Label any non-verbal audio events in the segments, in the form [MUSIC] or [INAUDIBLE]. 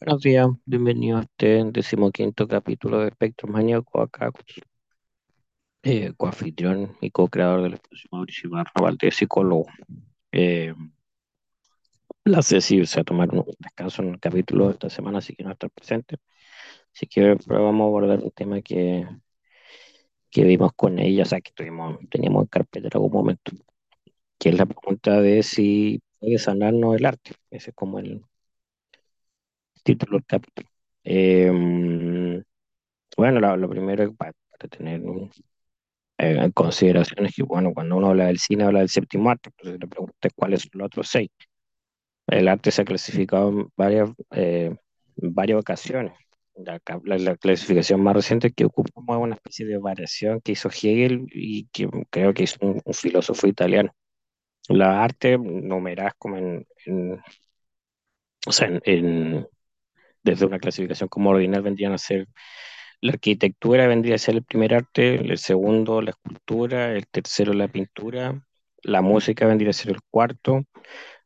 Buenos días, bienvenido a este decimoquinto capítulo de Espectro Maníaco, acá eh, coanfitrión y co-creador del espacio Mauricio Valdés, psicólogo. Eh, la Ceci se va a tomar un descanso en el capítulo de esta semana, así que no está presente. Así que pero vamos a abordar un tema que, que vimos con ella, o sea, que tuvimos, teníamos en carpeta en algún momento, que es la pregunta de si puede sanarnos el arte. Ese es como el título del capítulo. Eh, bueno, lo, lo primero para, para tener eh, en consideración es que, bueno, cuando uno habla del cine, habla del séptimo arte, entonces le pregunté cuáles son los otros seis. El arte se ha clasificado en varias, eh, varias ocasiones. La, la- la clasificación más reciente que ocupa como una especie de variación que hizo Hegel y que creo que es un, un filósofo italiano. La arte numeradas como en, en- o sea, en, en- desde una clasificación como ordinal vendrían a ser La arquitectura vendría a ser el primer arte, el segundo la escultura, el tercero la pintura, la música vendría a ser el cuarto,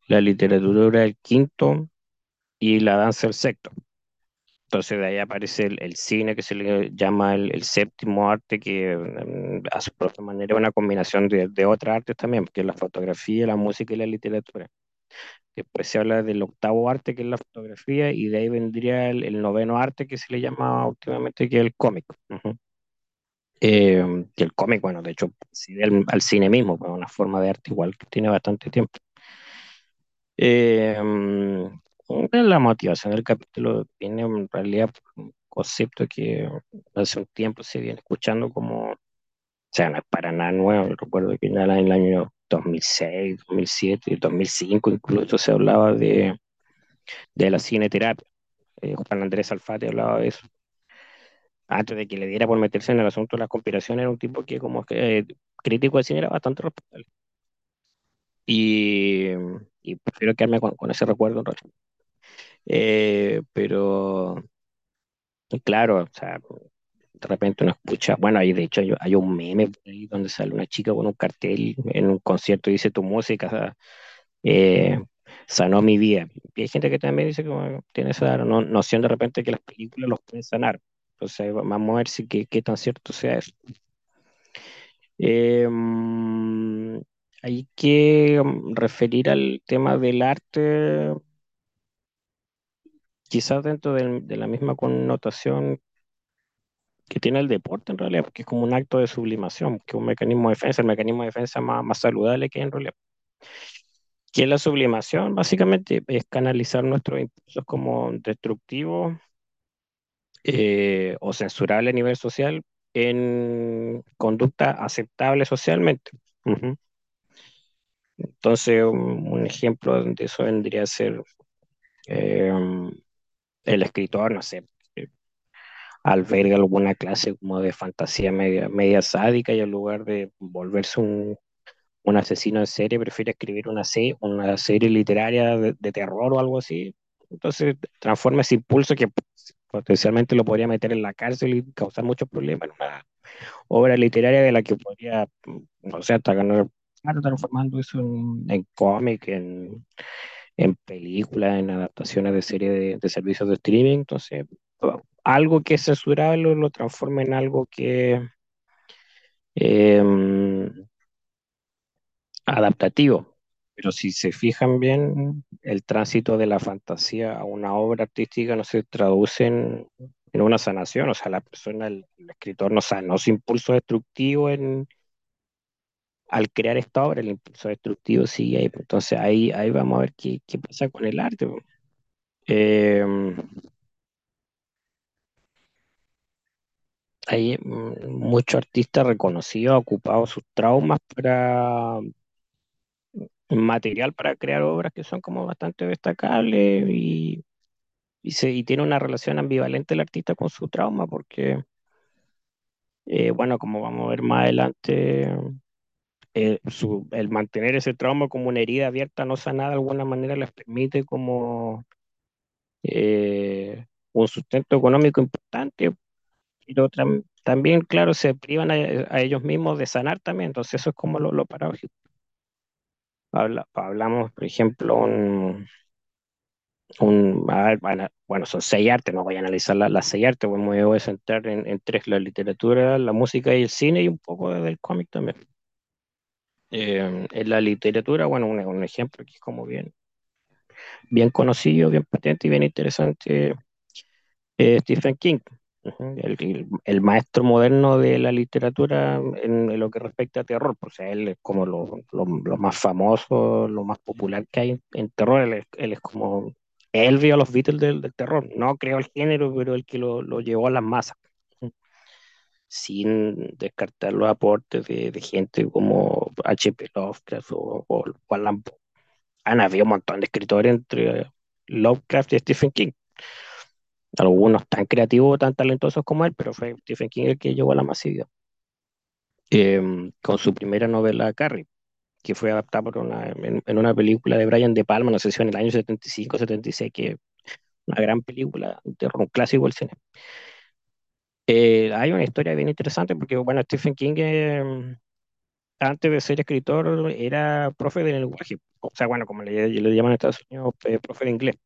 la literatura el quinto y la danza el sexto. Entonces de ahí aparece el, el cine que se le llama el, el séptimo arte, que mm, a su propia manera es una combinación de, de otras artes también, que es la fotografía, la música y la literatura. Después se habla del octavo arte, que es la fotografía, y de ahí vendría el, el noveno arte, que se le llama últimamente, que es el cómic. Ujú. Eh, que el cómic, bueno, de hecho, al, al cine mismo, pues, una forma de arte igual que tiene bastante tiempo. Eh, la motivación del capítulo viene en realidad por un concepto que hace un tiempo se viene escuchando como, o sea, no es para nada nuevo, recuerdo que ya en el año 2006, 2007, 2005 incluso se hablaba de, de la cineterapia. Eh, Juan Andrés Alfate hablaba de eso. Antes de que le diera por meterse en el asunto de la conspiración, era un tipo que como que eh, crítico de cine era bastante respetable. Y, prefiero quedarme con, ese recuerdo. Eh, pero claro, o sea, de repente uno escucha, bueno, ahí de hecho hay, hay un meme por ahí donde sale una chica con un cartel en un concierto y dice tu música eh, sanó mi vida. Y hay gente que también dice que tiene esa no- noción de repente que las películas los pueden sanar. Entonces vamos a ver si qué, tan cierto sea eso. Eh, hay que mm, referir al tema del arte quizás dentro de la misma connotación que tiene el deporte en realidad, porque es como un acto de sublimación, que es un mecanismo de defensa, el mecanismo de defensa más, más saludable que hay en realidad. Que la sublimación? Básicamente es canalizar nuestros impulsos como destructivos eh, o censurables a nivel social en conducta aceptable socialmente. Entonces, un, un ejemplo de eso vendría a ser eh, el escritor, no sé, alberga alguna clase como de fantasía media, media sádica y en lugar de volverse un, un asesino en serie, prefiere escribir una, se- una serie literaria de, de terror o algo así. Entonces transforma ese impulso que potencialmente lo podría meter en la cárcel y causar muchos problemas una obra literaria de la que podría, no sé, hasta ganar, transformando eso en, en cómic, en, en películas, en adaptaciones de series de, de servicios de streaming. Entonces, algo que es censurable lo, transforma en algo que eh, adaptativo. Pero si se fijan bien, el tránsito de la fantasía a una obra artística no se traduce en, en una sanación. O sea, la persona, el, escritor no sanó su impulso destructivo en, al crear esta obra, el impulso destructivo sigue ahí. Entonces ahí, ahí vamos a ver qué, qué pasa con el arte. Hay mm, muchos artistas reconocidos, ocupado sus traumas para material para crear obras que son como bastante destacables y, y, se, y tiene una relación ambivalente el artista con su trauma porque, eh, bueno, como vamos a ver más adelante, eh, su, el mantener ese trauma como una herida abierta no sanada de alguna manera les permite como eh, un sustento económico importante, pero tam- también, claro, se privan a, a ellos mismos de sanar también, entonces eso es como lo, lo paradójico. Habla- hablamos, por ejemplo, un, un, bueno, bueno, son seis artes, no voy a analizar las, las seis artes, pues me voy a centrar en, en, tres, la literatura, la música y el cine y un poco del cómic también. Eh, en la literatura, bueno, un, un, ejemplo que es como bien, bien conocido, bien patente y bien interesante, eh, Stephen King. El, el, maestro moderno de la literatura en, en, lo que respecta a terror, pues él es como lo, lo, lo más famoso, lo más popular que hay en, en terror, él él es, como, él vio a los Beatles del, del, terror, no creó el género, pero el que lo, lo llevó a las masas, sin descartar los aportes de, de gente como H.P. Lovecraft o, o. Han habido un montón de escritores entre Lovecraft y Stephen King algunos tan creativos, tan talentosos como él, pero fue Stephen King el que llegó a la masividad. Eh, con su primera novela, Carrie, que fue adaptada por una, en, una película de Brian De Palma, no sé si en el año 75, 76, que una gran película, terror un clásico del cine. Eh, hay una historia bien interesante porque, bueno, Stephen King, eh, antes de ser escritor, era profe de lenguaje, o sea, bueno, como le, le llaman en Estados Unidos, eh, profe de inglés.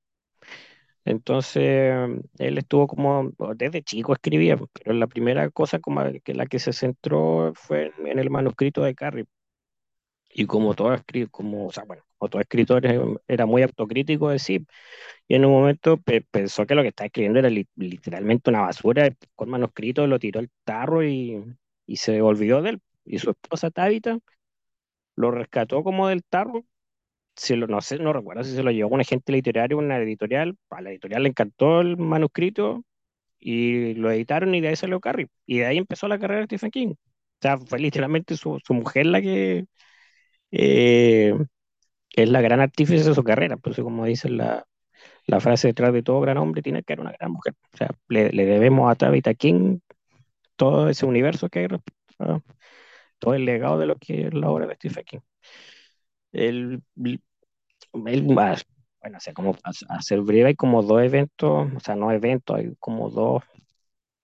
Entonces, él estuvo como, desde chico escribía, pero la primera cosa como que la que se centró fue en el manuscrito de Carrie. Y como todo, como, o sea, bueno, como todo escritor era muy autocrítico de sí, y en un momento pe pensó que lo que estaba escribiendo era li literalmente una basura, con manuscrito lo tiró al tarro y, y se olvidó de él. Y su esposa Tabitha lo rescató como del tarro si lo, no sé, no recuerdo si se lo llevó un agente literario, una editorial, a la editorial le encantó el manuscrito y lo editaron y de ahí salió Carrie. Y de ahí empezó la carrera de Stephen King. O sea, fue literalmente su, su mujer la que eh, es la gran artífice de su carrera. Pues como dice la, la frase detrás de todo gran hombre, tiene que haber una gran mujer. O sea, le, le debemos a Tabitha King todo ese universo que hay, todo el legado de lo que es la obra de Stephen King. El, bueno, o sea, como a ser breve, hay como dos eventos, o sea, no eventos, hay como dos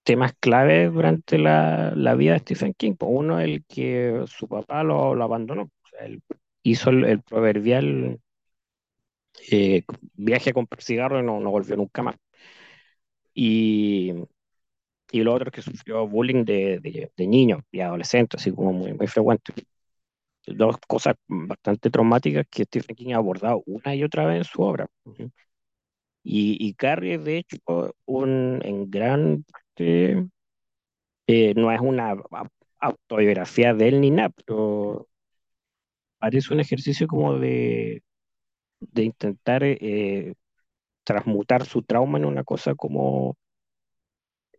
temas claves durante la, la vida de Stephen King. Uno, el que su papá lo, lo abandonó, o sea, él hizo el, el proverbial eh, viaje con cigarro y no, no volvió nunca más. Y, y lo otro es que sufrió bullying de, de, de niños y adolescentes, así como muy, muy frecuente dos cosas bastante traumáticas que Stephen King ha abordado una y otra vez en su obra. Y, y Carrie, de hecho, un, en gran parte, eh, no es una autobiografía de él ni nada, pero parece un ejercicio como de, de intentar eh, transmutar su trauma en una cosa como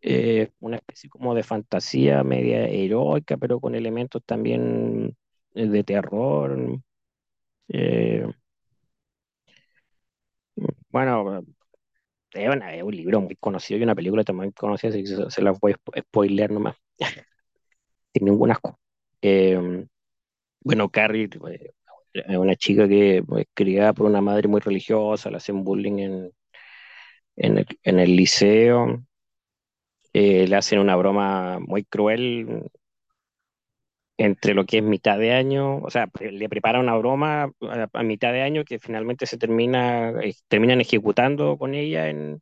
eh, una especie como de fantasía media heroica, pero con elementos también de terror. Eh, bueno, es, un libro muy conocido y una película también conocida, así que se, se las voy a spoilear nomás. [LAUGHS] Sin ninguna eh, bueno, Carrie eh, es una chica que es pues, criada por una madre muy religiosa, le hacen bullying en, en, el, en el liceo, eh, le hacen una broma muy cruel entre lo que es mitad de año, o sea, le prepara una broma a, mitad de año que finalmente se termina, eh, terminan ejecutando con ella en,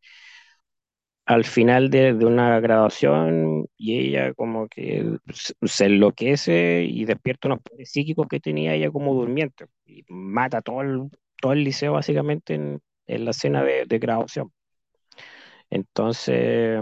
al final de, de, una graduación y ella como que se enloquece y despierta unos poderes psíquicos que tenía ella como durmiente y mata todo el, todo el liceo básicamente en, en la escena de, de graduación. Entonces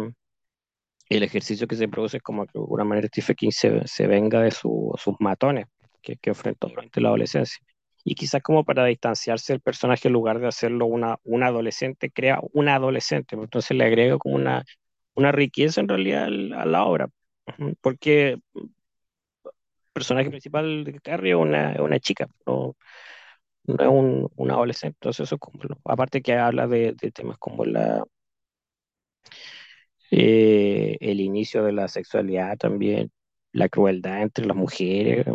el ejercicio que se produce es como que de alguna manera Stephen King se, se venga de su, sus matones que, que, enfrentó durante la adolescencia. Y quizás como para distanciarse del personaje, en lugar de hacerlo una, una adolescente, crea una adolescente. Entonces le agrega como una, una riqueza en realidad a la obra. Porque el personaje principal de Carrie es una, una chica, no, no es un, un, adolescente. Entonces eso es como, aparte que habla de, de temas como la eh, el inicio de la sexualidad también, la crueldad entre las mujeres.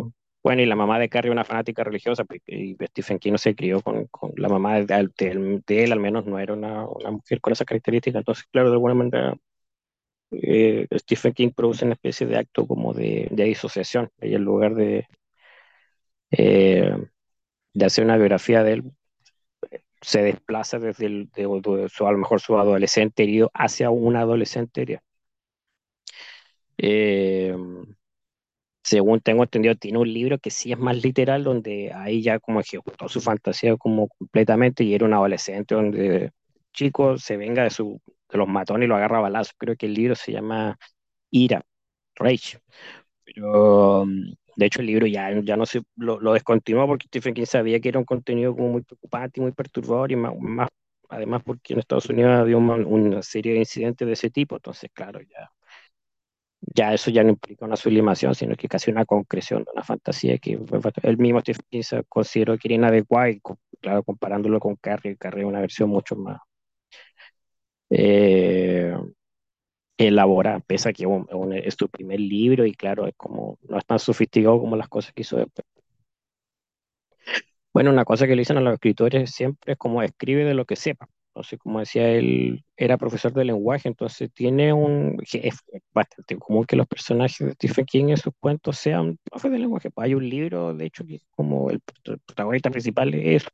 Bueno, y la mamá de Carrie, una fanática religiosa, y Stephen King no se crió con, con la mamá de, él, al menos no era una, mujer con esa característica. Entonces, claro, de alguna manera, eh, Stephen King produce una especie de acto como de, de disociación, en lugar de, eh, de hacer una biografía de él, se desplaza desde el, de, su, a lo mejor su adolescente herido hacia un adolescente herido. Eh, según tengo entendido, tiene un libro que sí es más literal, donde ahí ya como ejecutó su fantasía como completamente y era un adolescente donde chico se venga de, su, de los matones y lo agarra a balazos. Creo que el libro se llama Ira, Rage. Pero mm, de hecho el libro ya, ya no se lo, descontinuó porque Stephen King sabía que era un contenido como muy preocupante y muy perturbador y más, más además porque en Estados Unidos había una, serie de incidentes de ese tipo, entonces claro, ya ya eso ya no implica una sublimación, sino que casi una concreción de una fantasía que el mismo Stephen King consideró que era inadecuada y claro, comparándolo con Carrie, Carrie es una versión mucho más eh, elaborada, pese a que es tu primer libro y claro, es como, no es tan sofisticado como las cosas que hizo después. Bueno, una cosa que le dicen a los escritores siempre es como escribe de lo que sepa. Entonces, como decía él, era profesor de lenguaje, entonces tiene un... Es bastante común que los personajes de Stephen King en sus cuentos sean profes de lenguaje. Pues hay un libro, de hecho, que como el protagonista principal es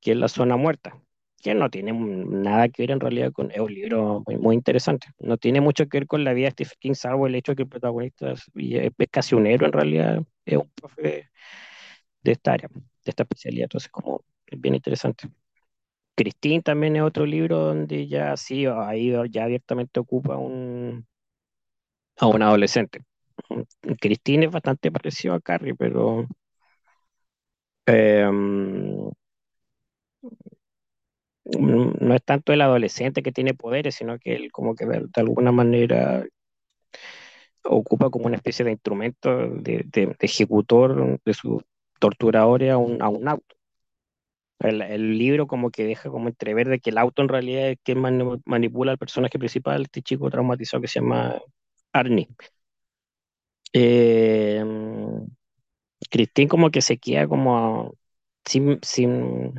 que es La Zona Muerta, que no tiene nada que ver en realidad con... Es un libro muy, muy interesante. No tiene mucho que ver con la vida de Stephen King, salvo el hecho de que el protagonista es, casi un héroe en realidad, es un profe de, esta área, de esta especialidad. Entonces, como es bien interesante. Christine también es otro libro donde ya sí, ahí ya abiertamente ocupa un, a un adolescente. Christine es bastante parecido a Carrie, pero eh, no es tanto el adolescente que tiene poderes, sino que él como que de, alguna manera ocupa como una especie de instrumento de, ejecutor de su torturador a un, a un auto. El, el, libro como que deja como entrever de que el auto en realidad es quien man, manipula al personaje principal, este chico traumatizado que se llama Arnie. Eh, como que se queda como sin, sin,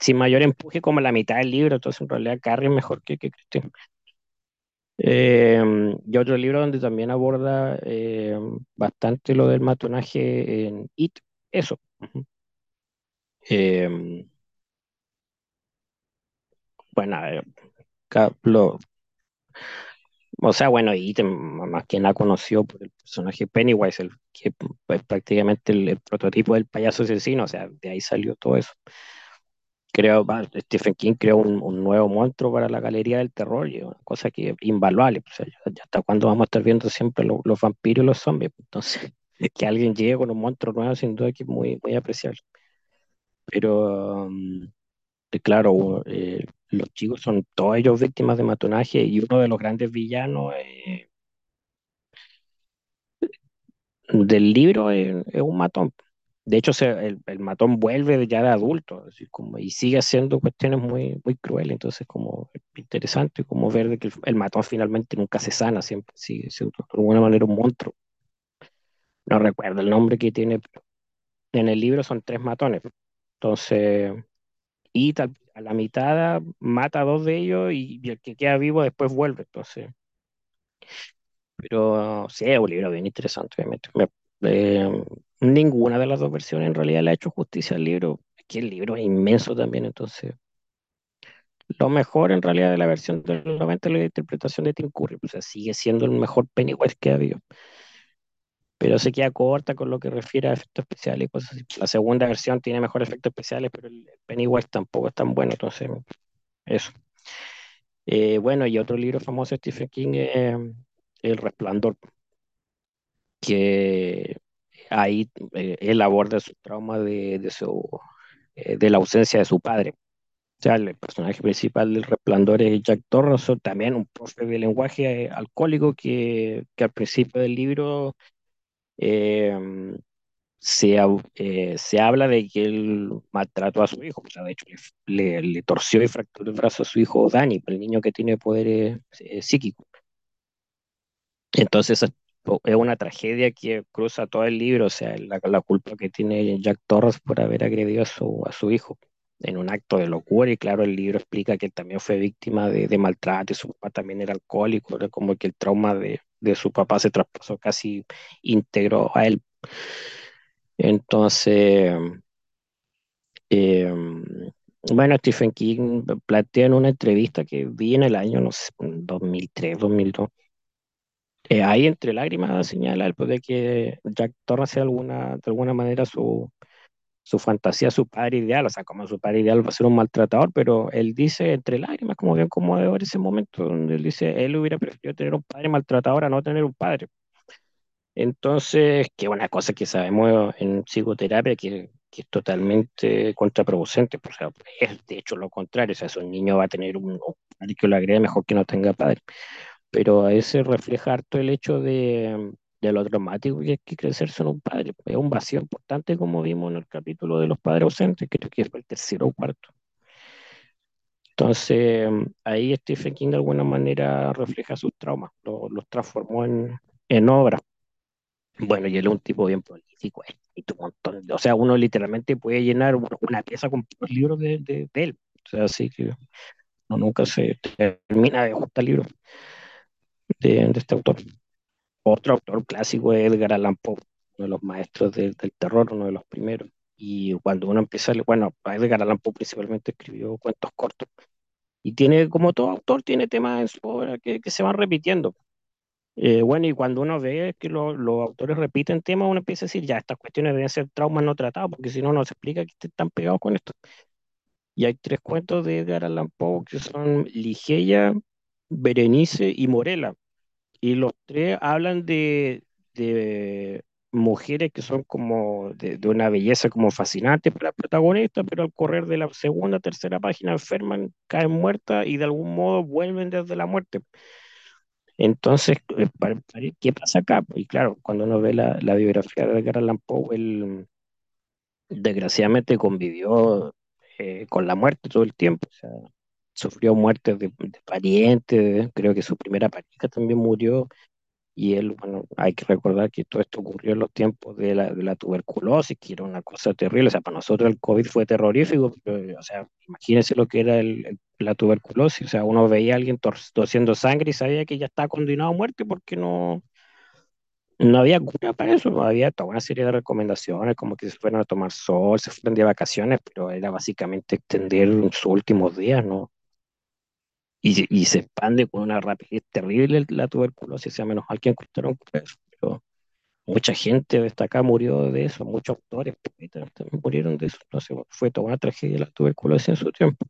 sin, mayor empuje como la mitad del libro, entonces en realidad Carrie es mejor que, que Christine. Eh, y otro libro donde también aborda eh, bastante lo del matonaje en It, eso. Eh, bueno, lo, o sea, bueno, y más quien la conoció por el personaje Pennywise, el, que es prácticamente el, el, prototipo del payaso asesino, o sea, de ahí salió todo eso. Creo, Stephen King creó un, nuevo monstruo para la galería del terror, y una cosa que es invaluable, ya hasta cuándo vamos a estar viendo siempre los, vampiros y los zombies, entonces, [LAUGHS] que alguien llegue con un monstruo nuevo, sin duda que es muy, muy apreciable. Pero, um, claro, eh, los chicos son todos ellos víctimas de matonaje y uno de los grandes villanos eh, del libro es, un matón. De hecho, el, el, matón vuelve ya de adulto y sigue haciendo cuestiones muy, muy crueles. Entonces, como interesante como ver que el, matón finalmente nunca se sana, siempre sigue siendo de alguna manera un monstruo. No recuerdo el nombre que tiene, en el libro son tres matones. Entonces, y tal, a la mitad mata a dos de ellos y, el que queda vivo después vuelve. Entonces, pero sí, es un libro bien interesante, obviamente. Me, eh, ninguna de las dos versiones en realidad le ha hecho justicia al libro. Que el libro es inmenso también, entonces. Lo mejor en realidad de la versión del 90 es la interpretación de Tim Curry, o sea, sigue siendo el mejor Pennywise que ha habido. Pero se queda corta con lo que refiere a efectos especiales. La segunda versión tiene mejores efectos especiales, pero el Pennywise tampoco es tan bueno, entonces, eso. Eh, bueno, y otro libro famoso de Stephen King es El Resplandor, que ahí eh, él aborda su trauma de, de, su, eh, de la ausencia de su padre. O sea, el personaje principal del Resplandor es Jack Torrance, también un profe de lenguaje eh, alcohólico que, que, al principio del libro se, se, habla de que él maltrató a su hijo. O sea, de hecho, le, le, le, torció y fracturó el brazo a su hijo Danny, el niño que tiene poderes psíquicos. Entonces, es una tragedia que cruza todo el libro, o sea, la, la, culpa que tiene Jack Torres por haber agredido a su, a su hijo en un acto de locura, y claro, el libro explica que también fue víctima de, de maltrato, y su papá también era alcohólico, era como que el trauma de, de su papá se traspasó casi íntegro a él. Entonces, eh, Bueno, Stephen King plantea en una entrevista que vi en el año, no sé, 2003, 2002. Eh, ahí entre lágrimas señala el poder de que Jack Torrance de alguna, de alguna manera su, su fantasía, su padre ideal, o sea, como su padre ideal va a ser un maltratador, pero él dice entre lágrimas, como bien conmovedor ese momento, donde él dice, él hubiera preferido tener un padre maltratador a no tener un padre. Entonces, que una cosa que sabemos en psicoterapia que, que es totalmente contraproducente, pues, o sea, es de hecho lo contrario, o sea, si un niño va a tener un, padre que lo agrede, mejor que no tenga padre. Pero a ese refleja harto el hecho de, de lo traumático que es que crecer sin un padre. Es un vacío importante, como vimos en el capítulo de los padres ausentes, creo que es el tercero o cuarto. Entonces, ahí Stephen King de alguna manera refleja sus traumas, lo- los transformó en, en obra. Bueno, y él es un tipo bien prolífico, eh, y un montón o sea, uno literalmente puede llenar una, pieza con libros de, de, de él. O sea, así que uno nunca se termina de juntar libros de, de este autor. Otro autor clásico es Edgar Allan Poe, uno de los maestros del, del terror, uno de los primeros. Y cuando uno empieza bueno, Edgar Allan Poe principalmente escribió cuentos cortos. Y tiene, como todo autor, tiene temas en su obra que, que se van repitiendo. Eh, bueno, y cuando uno ve que lo- los autores repiten temas, uno empieza a decir, ya, estas cuestiones deben ser traumas no tratados, porque si no, no se explica que están pegados con esto. Y hay tres cuentos de Edgar Allan Poe que son Ligeia, Berenice y Morela. Y los tres hablan de, de mujeres que son como de, de una belleza como fascinante para el protagonista, pero al correr de la segunda, tercera página enferman, caen muertas y de algún modo vuelven desde la muerte. Entonces, eh, ¿qué pasa acá? Y claro, cuando uno ve la, la biografía de Edgar Allan él desgraciadamente convivió eh, con la muerte todo el tiempo. Sufrió muertes de, de parientes, creo que su primera pareja también murió y él, bueno, hay que recordar que todo esto ocurrió en los tiempos de la, de la tuberculosis, que era una cosa terrible. O sea, para nosotros el COVID fue terrorífico, pero, o sea, imagínense lo que era el, el- la tuberculosis. O sea, uno veía a alguien tosiendo sangre y sabía que ya estaba condenado a muerte porque no, no había cura para eso. Había toda una serie de recomendaciones, como que se fueran a tomar sol, se fueran de vacaciones, pero era básicamente extender sus últimos días, ¿no? Y, se- expande con una rapidez terrible la tuberculosis, sea, menos que encontraron cura de eso, pero Mucha gente destacada murió de eso, muchos autores, también murieron de eso. Entonces, bueno, fue toda una tragedia la tuberculosis en su tiempo.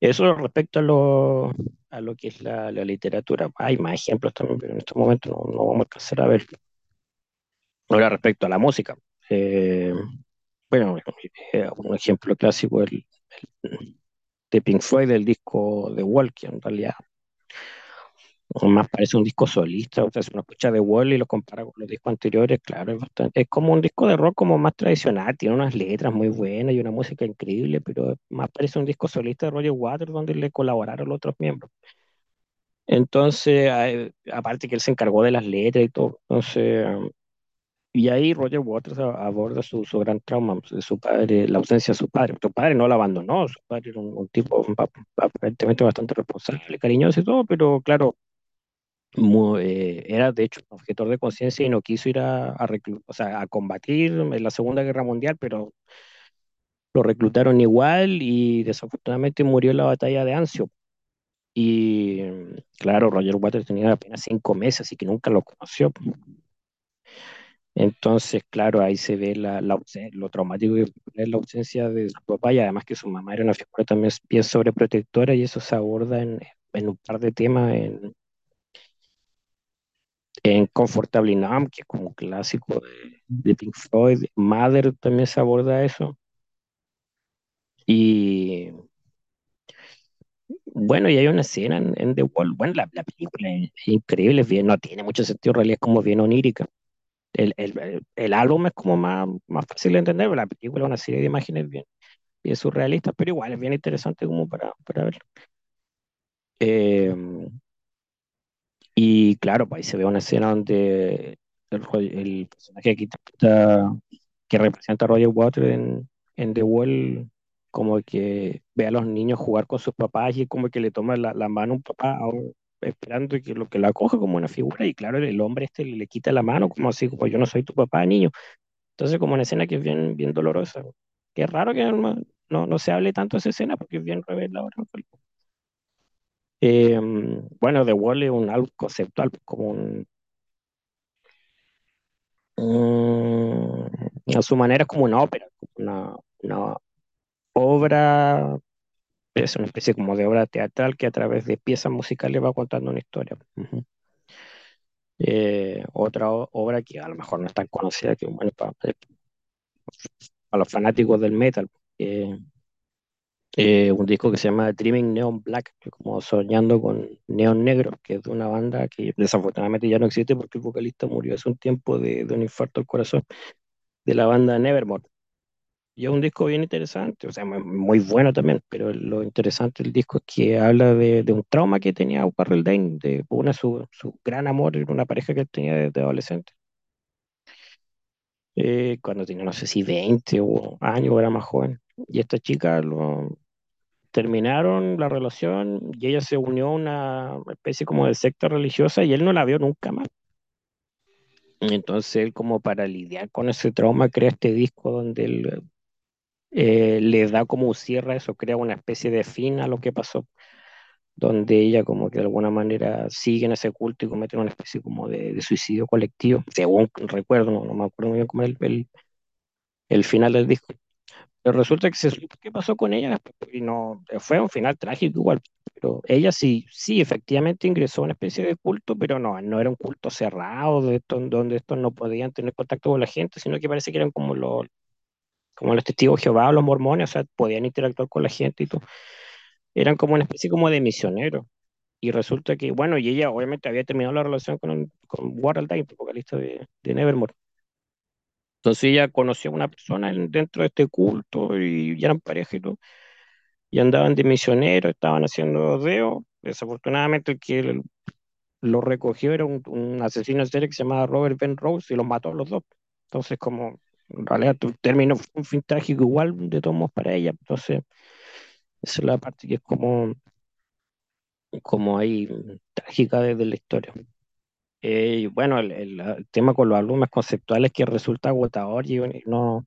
Eso respecto a lo, a lo que es la, literatura. Hay más ejemplos también, pero en estos momentos no, no vamos a alcanzar a ver. Ahora, respecto a la música. eh, bueno, eh, un ejemplo clásico el de Pink Floyd, del disco The Wall, que en realidad Más parece un disco solista, o sea, si uno escucha The Wall y lo compara con los discos anteriores, claro, es bastante, es como un disco de rock como más tradicional, tiene unas letras muy buenas y una música increíble, pero más parece un disco solista de Roger Waters donde le colaboraron los otros miembros. Entonces, aparte que él se encargó de las letras y todo, entonces, y ahí Roger Waters aborda su, su gran trauma su padre, la ausencia de su padre. Su padre no lo abandonó, su padre era un, tipo aparentemente bastante responsable, cariñoso y todo, pero claro, eh, era de hecho un objetor de conciencia y no quiso ir a, a, o sea, a combatir en la Segunda Guerra Mundial, pero lo reclutaron igual y desafortunadamente murió en la batalla de Anzio. Y claro, Roger Waters tenía apenas cinco meses, así que nunca lo conoció. Entonces, claro, ahí se ve la, la lo traumático que es la ausencia de su papá y además que su mamá era una figura también bien sobreprotectora y eso se aborda en, en un par de temas en, En Comfortably Numb, que es como un clásico de, de Pink Floyd, Mother también se aborda eso. Y bueno, y hay una escena en, The Wall. Bueno, la, la película es increíble, es bien, no tiene mucho sentido, en realidad es como bien onírica. El, el, el, álbum es como más, más fácil de entender, pero la película es una serie de imágenes bien, bien surrealistas, pero igual es bien interesante como para, para verlo. Eh, y claro, pues ahí se ve una escena donde el, personaje que interpreta representa a Roger Waters en, en The Wall, como que ve a los niños jugar con sus papás y como que le toma la, la mano a un papá esperando que lo que lo acoja como una figura y claro, el hombre este le, le quita la mano como así, como yo no soy tu papá, niño. Entonces como una escena que es bien, bien dolorosa. Es raro que no, no, se hable tanto de esa escena porque es bien reveladora. Eh, bueno, The Wall es un álbum conceptual, como un, a su manera es como una ópera, una, una obra, es una especie como de obra teatral que a través de piezas musicales va contando una historia. Eh, otra obra que a lo mejor no es tan conocida, que bueno, para, los fanáticos del metal, eh, eh, un disco que se llama Dreaming Neon Black, que como soñando con neón negro, que es de una banda que desafortunadamente ya no existe porque el vocalista murió hace un tiempo de, de un infarto al corazón, de la banda Nevermore. Y es un disco bien interesante, o sea, muy, bueno también, pero lo interesante del disco es que habla de, de un trauma que tenía Warrell Dane, de una su, su gran amor, una pareja que él tenía desde adolescente, eh, cuando tenía, no sé si 20 o años, era más joven. Y esta chica lo, terminaron la relación y ella se unió a una especie como de secta religiosa y él no la vio nunca más. Entonces él como para lidiar con ese trauma crea este disco donde él eh, le da como un cierre eso, crea una especie de fin a lo que pasó, donde ella como que de alguna manera sigue en ese culto y comete una especie como de, suicidio colectivo, según recuerdo, no, no me acuerdo muy bien cómo el, el, final del disco. Pero resulta que se supo qué pasó con ella y no, fue un final trágico igual, pero ella sí, sí, efectivamente ingresó a una especie de culto, pero no, no era un culto cerrado, donde estos no podían tener contacto con la gente, sino que parece que eran como los, como los testigos de Jehová los mormones, o sea, podían interactuar con la gente y todo. Eran como una especie como de misioneros. Y resulta que, bueno, y ella obviamente había terminado la relación con, con Warren Dine, vocalista de, de Nevermore. Entonces ella conoció a una persona en- dentro de este culto y ya eran pareja y todo. y andaban de misioneros, estaban haciendo dedo. Desafortunadamente el que lo recogió era un, un asesino en serie que se llamaba Robert Ben Rose y los mató a los dos. Entonces, como en realidad fue un fin trágico igual de todos para ella. Entonces, esa es la parte que es como, como ahí trágica de, de la historia. Eh, bueno, el, tema con los álbumes conceptuales que resulta agotador y no,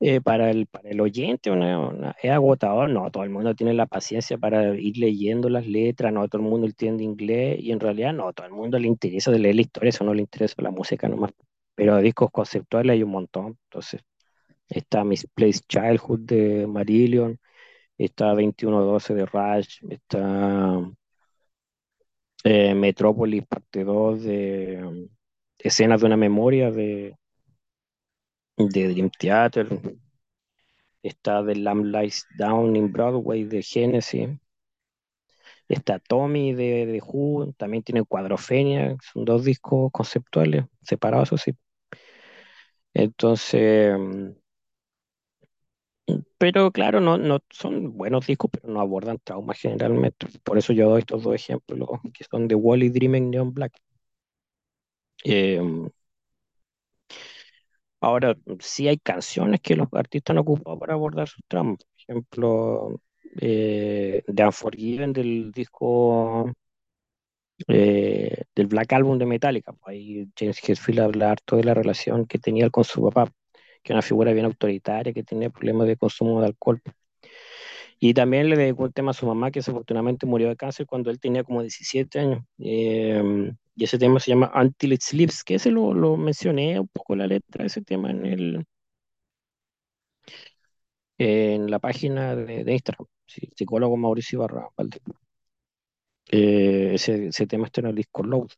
eh, para el, para el oyente una- es agotador, no todo el mundo tiene la paciencia para ir leyendo las letras, no todo el mundo entiende inglés y en realidad no todo el mundo le interesa leer la historia, eso no le interesa la música nomás, pero discos conceptuales hay un montón, entonces está Misplaced Childhood de Marillion, está 2112 de Rush, está eh, Metrópolis parte 2 de um, Escenas de una memoria de, de Dream Theater, está The Lamb Lies Down in Broadway de Genesis, está Tommy de, de Who, también tiene Cuadrofenia, son dos discos conceptuales, separados, eso sí. Entonces, mm, pero claro, no, no son buenos discos, pero no abordan traumas generalmente. Por eso yo doy estos dos ejemplos, [LAUGHS] que son de Wally Dreaming Neon Black. Eh, ahora, sí hay canciones que los artistas han ocupado para abordar sus traumas. Por ejemplo, eh, The Unforgiven del disco eh, del Black Album de Metallica. Pues ahí James Hetfield habla harto de la relación que tenía con su papá, que es una figura bien autoritaria, que tenía problemas de consumo de alcohol. Y también le dedicó el tema a su mamá, que desafortunadamente murió de cáncer cuando él tenía como 17 años. Eh, y ese tema se llama Until It Sleeps, que ese lo, lo mencioné un poco la letra de ese tema en, el, en la página de, de Instagram, psicólogo Mauricio Barra Valdez. Eh, ese, tema está en el disco Load.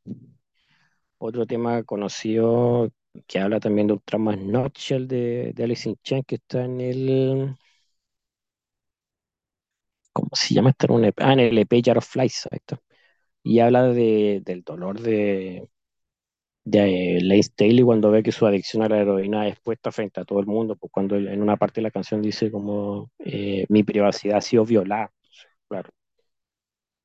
Otro tema conocido que habla también de un trama Nutshell de, de Alice in Chains, que está en el. ¿Cómo se llama? Está en un EP, ah, en el EP Jar of Flies, está. Y habla de, del dolor de, de Lane Staley cuando ve que su adicción a la heroína es puesta frente a todo el mundo, pues cuando en una parte de la canción dice como eh, mi privacidad ha sido violada.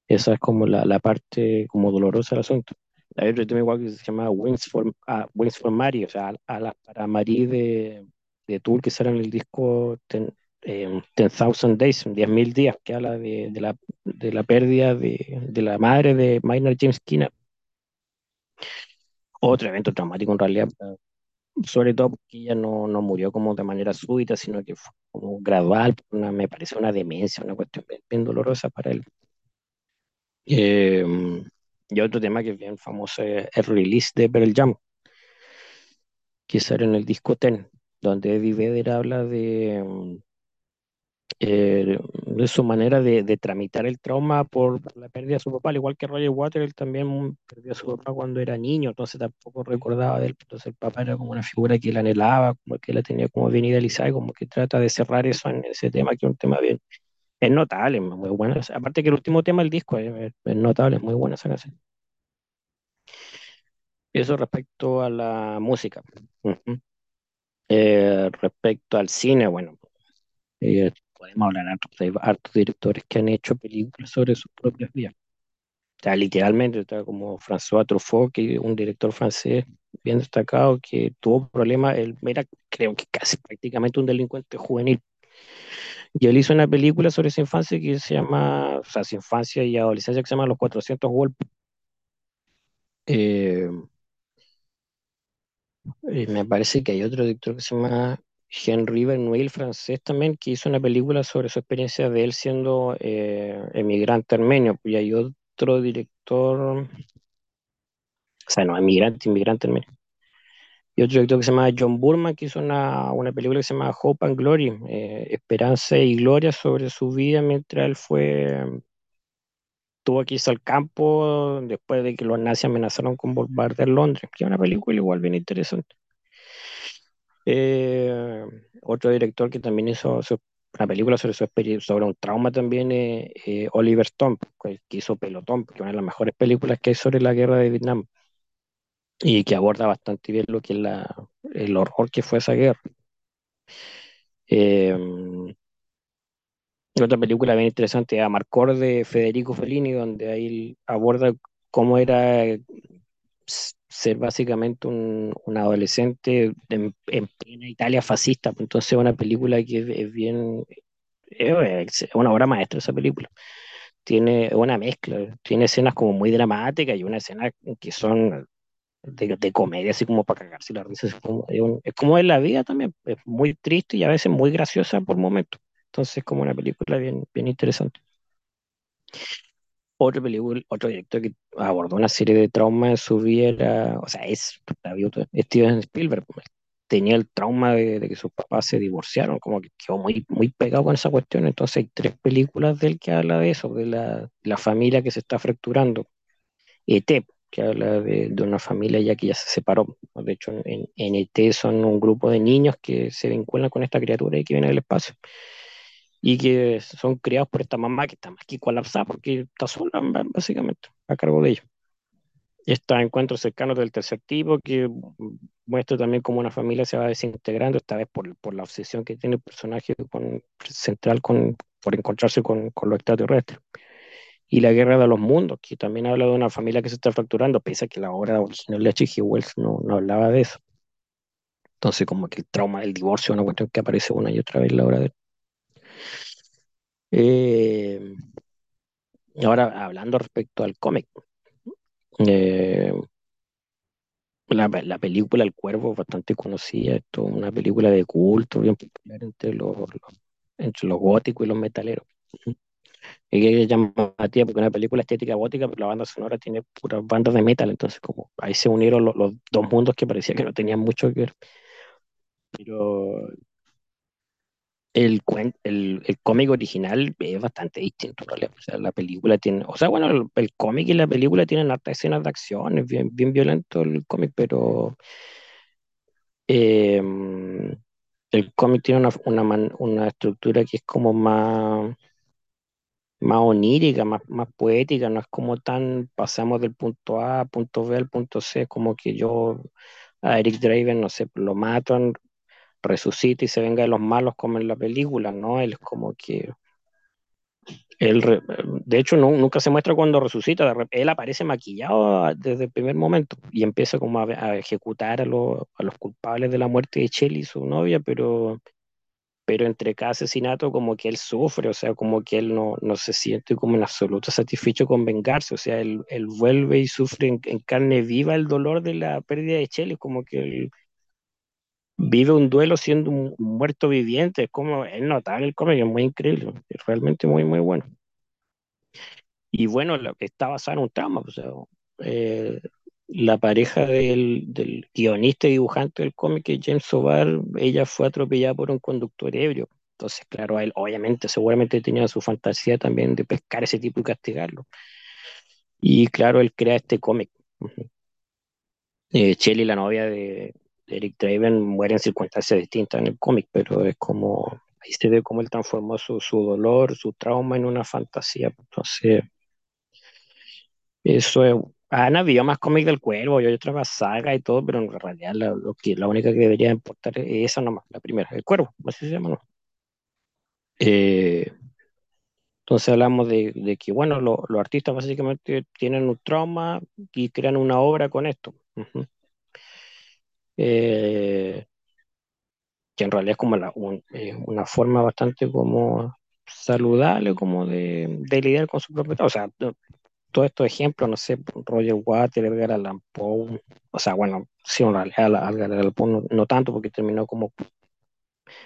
Esa es como la, la parte como dolorosa del asunto. Hay otro tema igual que se llama Wings for, ah, for Mary, o sea, a las para Mary de, de Tool que sale en el disco Ten, eh, 10,000 Days, 10.000 días, que habla de, de la, de la pérdida de, de la madre de Maynard James Keenan. Otro evento traumático en realidad sobre todo porque ella no, no murió como de manera súbita, sino que fue como gradual, una, me parece una demencia, una cuestión bien, bien dolorosa para él. Eh, y otro tema que es bien famoso es el release de Pearl Jam, que sale en el disco Ten, donde Eddie Vedder habla de, eh, de su manera de, de, tramitar el trauma por, la pérdida de su papá, al igual que Roger Waters, él también perdió a su papá cuando era niño, entonces tampoco recordaba de él, entonces el papá era como una figura que él anhelaba, como que la tenía como bien idealizada, y como que trata de cerrar eso en ese tema, que es un tema bien, es notable, muy bueno, aparte que el último tema del disco es, es notable, es muy buena esa canción. Eso respecto a la música. Eh, respecto al cine, bueno, eh, podemos hablar de hartos directores que han hecho películas sobre sus propias vidas. Literalmente, está como François Truffaut, que un director francés bien destacado que tuvo problemas, él era, creo que casi prácticamente un delincuente juvenil. Y él hizo una película sobre su infancia que se llama, o sea, su infancia y adolescencia que se llama Los 400 golpes. Eh, eh, me parece que hay otro director que se llama Henri Verneuil, francés también, que hizo una película sobre su experiencia de él siendo eh, emigrante armenio. Y hay otro director, o sea, no, emigrante, inmigrante armenio. Y otro director que se llama John Burman, que hizo una, una película que se llama Hope and Glory, eh, Esperanza y Gloria sobre su vida mientras él fue, tuvo que irse al campo después de que los nazis amenazaron con bombardear Londres, que es una película igual bien interesante. Eh, otro director que también hizo una película sobre su experiencia, sobre un trauma también, eh, Oliver Stone, que hizo Pelotón, que es una de las mejores películas que hay sobre la guerra de Vietnam y que aborda bastante bien lo que es la, el horror que fue esa guerra. otra película bien interesante, Amarcord de Federico Fellini, donde ahí aborda cómo era ser básicamente un, un adolescente en, en, plena Italia fascista. Entonces, una película que es, es bien. Es una obra maestra esa película. Tiene una mezcla, tiene escenas como muy dramáticas y una escena que son de, de comedia, así como para cagarse la risa. Es como, es, en la vida también, es muy triste y a veces muy graciosa por momentos. Entonces, es como una película bien, bien interesante otro película, otro director que abordó una serie de traumas en su vida era, o sea, es Steven Spielberg. Tenía el trauma de, que sus papás se divorciaron, como que quedó muy, muy pegado con esa cuestión. Entonces hay tres películas de él que habla de eso, de la, la familia que se está fracturando. ET, que habla de, de, una familia ya que ya se separó. De hecho, en, en ET son un grupo de niños que se vinculan con esta criatura y que viene del espacio y que son criados por esta mamá que está más que colapsada porque está sola, básicamente, a cargo de ellos. Estos encuentros cercanos del tercer tipo que muestra también cómo una familia se va desintegrando, esta vez por, por la obsesión que tiene el personaje con, central con, por encontrarse con, con lo extraterrestre. Y la guerra de los mundos, que también habla de una familia que se está fracturando, pese a que la obra original de H.G. Wells no, no hablaba de eso. Entonces, como que el trauma del divorcio es una cuestión que aparece una y otra vez en la obra de. Eh, ahora, hablando respecto al cómic, eh, la, la, película El Cuervo es bastante conocida, esto es una película de culto, bien popular entre los entre los góticos y los metaleros. Y que es llamativa porque una película estética gótica, pero la banda sonora tiene puras bandas de metal, entonces como ahí se unieron los, los dos mundos que parecía que no tenían mucho que ver. Pero el, el, el cómic original es bastante distinto, O sea, la película tiene, o sea, bueno, el, cómic y la película tienen hartas escenas de acción, es bien, bien violento el cómic, pero eh, el cómic tiene una, una, una, estructura que es como más, más onírica, más, más poética, no es como tan, pasamos del punto A al punto B al punto C, como que yo a Eric Draven, no sé, lo matan, resucita y se venga de los malos como en la película, ¿no? Él es como que... Él, de hecho, nunca se muestra cuando resucita, él aparece maquillado desde el primer momento y empieza como a, ejecutar a, lo, a, los culpables de la muerte de Shelly, su novia, pero, pero entre cada asesinato como que él sufre, o sea, como que él no, no se siente como en absoluto satisfecho con vengarse, o sea, él, él vuelve y sufre en, carne viva el dolor de la pérdida de Shelly, como que él vive un duelo siendo un muerto viviente, es como, es notable el cómic, es muy increíble, es realmente muy, muy bueno. Y bueno, lo que está basado en un trauma, o sea, eh, la pareja del, del, guionista y dibujante del cómic, James Sobar, ella fue atropellada por un conductor ebrio. Entonces, claro, él obviamente, seguramente tenía su fantasía también de pescar ese tipo y castigarlo. Y claro, él crea este cómic. Eh, Shelly, la novia de, de Eric Draven, muere en circunstancias distintas en el cómic, pero es como, ahí se ve cómo él transformó su, su dolor, su trauma en una fantasía. Entonces, eso es, han habido más cómics del cuervo y otra saga y todo, pero en realidad la, lo que, la única que debería importar es esa nomás, la primera, el cuervo, así se llama, ¿no? Eh, entonces hablamos de, de que, bueno, lo, los artistas básicamente tienen un trauma y crean una obra con esto. Uh -huh. eh, que en realidad es como la, un, eh, una forma bastante como saludable como de, de lidiar con su propio o sea, todos estos ejemplos, no sé, Roger Water, Edgar Allan Poe, o sea, bueno, sí, en realidad Edgar Allan Poe no, tanto porque terminó como,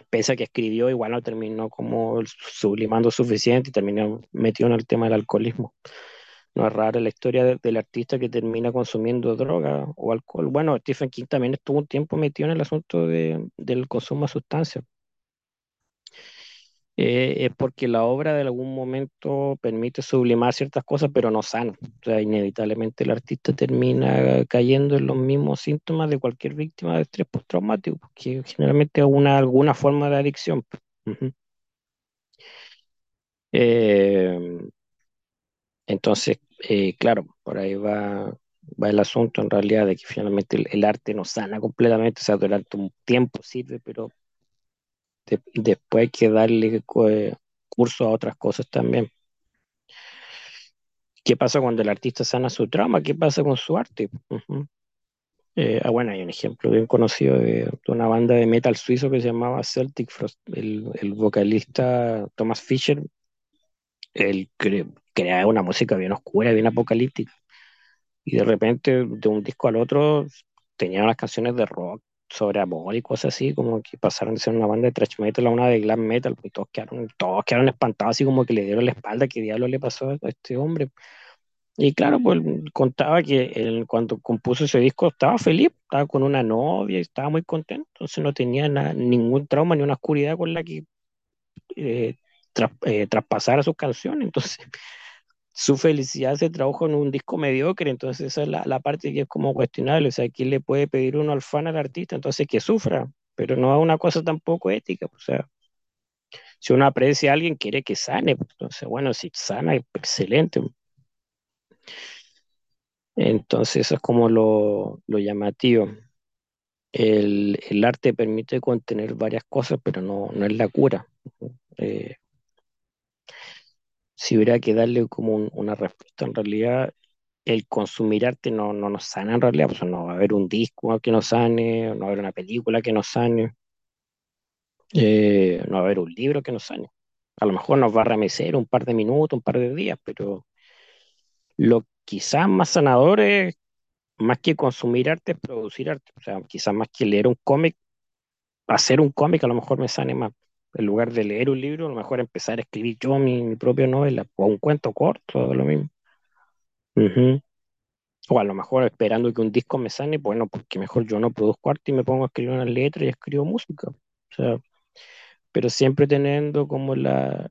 pese que escribió, igual no terminó como sublimando suficiente y terminó metido en el tema del alcoholismo. No es rara la historia de, del artista que termina consumiendo droga o alcohol. Bueno, Stephen King también estuvo un tiempo metido en el asunto de, del consumo de sustancias eh, es porque la obra de algún momento permite sublimar ciertas cosas, pero no sana. O sea, inevitablemente el artista termina cayendo en los mismos síntomas de cualquier víctima de estrés postraumático, que generalmente es una, alguna forma de adicción. Eh, entonces, eh, claro, por ahí va, va el asunto en realidad de que finalmente el, el arte no sana completamente, o sea, durante un tiempo sirve, pero de, después hay que darle curso a otras cosas también. ¿Qué pasa cuando el artista sana su trauma? ¿Qué pasa con su arte? Eh, ah, bueno, hay un ejemplo bien conocido de, una banda de metal suizo que se llamaba Celtic Frost. El, el vocalista Thomas Fischer, él cre crea una música bien oscura, bien apocalíptica. Y de repente, de un disco al otro, tenía unas canciones de rock sobre amor y cosas así, como que pasaron de ser una banda de thrash metal a una de glam metal, y todos quedaron, todos quedaron espantados, así como que le dieron la espalda, ¿qué diablo le pasó a este hombre? Y claro, pues contaba que él, cuando compuso ese disco estaba feliz, estaba con una novia, estaba muy contento, entonces no tenía nada, ningún trauma ni una oscuridad con la que eh, tras, eh, traspasar a sus canciones, [LAUGHS] entonces su felicidad se tradujo en un disco mediocre, entonces esa es la, la, parte que es como cuestionable, o sea, ¿quién le puede pedir uno al fan al artista? Entonces que sufra, pero no es una cosa tampoco ética, o sea, si uno aprecia a alguien, quiere que sane, entonces bueno, si sana, excelente. Entonces eso es como lo, lo llamativo. El, el, arte permite contener varias cosas, pero no, no es la cura. Eh, si hubiera que darle como un, una respuesta, en realidad el consumir arte no, no nos sana en realidad, pues no va a haber un disco que nos sane, no va a haber una película que nos sane, eh, no va a haber un libro que nos sane. A lo mejor nos va a remecer un par de minutos, un par de días, pero lo quizás más sanador es, más que consumir arte, es producir arte. O sea, quizás más que leer un cómic, hacer un cómic a lo mejor me sane más en lugar de leer un libro, a lo mejor empezar a escribir yo mi, mi propia novela o un cuento corto, lo mismo. Uh -huh. O a lo mejor esperando que un disco me sane, bueno, porque mejor yo no produzco arte y me pongo a escribir una letra y escribo música. O sea, pero siempre teniendo como la,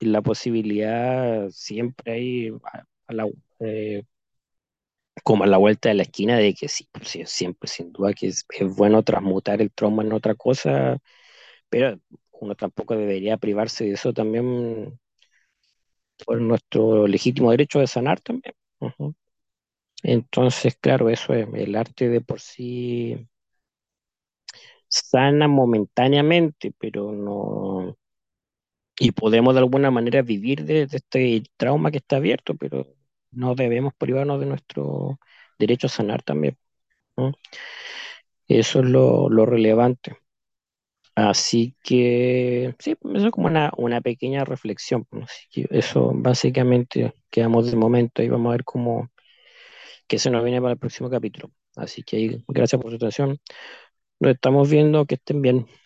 la posibilidad, siempre ahí a, a la, eh, como a la vuelta de la esquina de que sí, sí siempre, sin duda que es, es bueno transmutar el trauma en otra cosa, pero uno tampoco debería privarse de eso también por nuestro legítimo derecho de sanar también. Entonces, claro, eso es, el arte de por sí sana momentáneamente, pero no... Y podemos de alguna manera vivir de, este trauma que está abierto, pero no debemos privarnos de nuestro derecho a sanar también. Eso es lo, lo relevante. Así que, sí, eso es como una, una pequeña reflexión. Así que eso básicamente quedamos de momento y vamos a ver cómo qué se nos viene para el próximo capítulo. Así que gracias por su atención. Nos estamos viendo, que estén bien.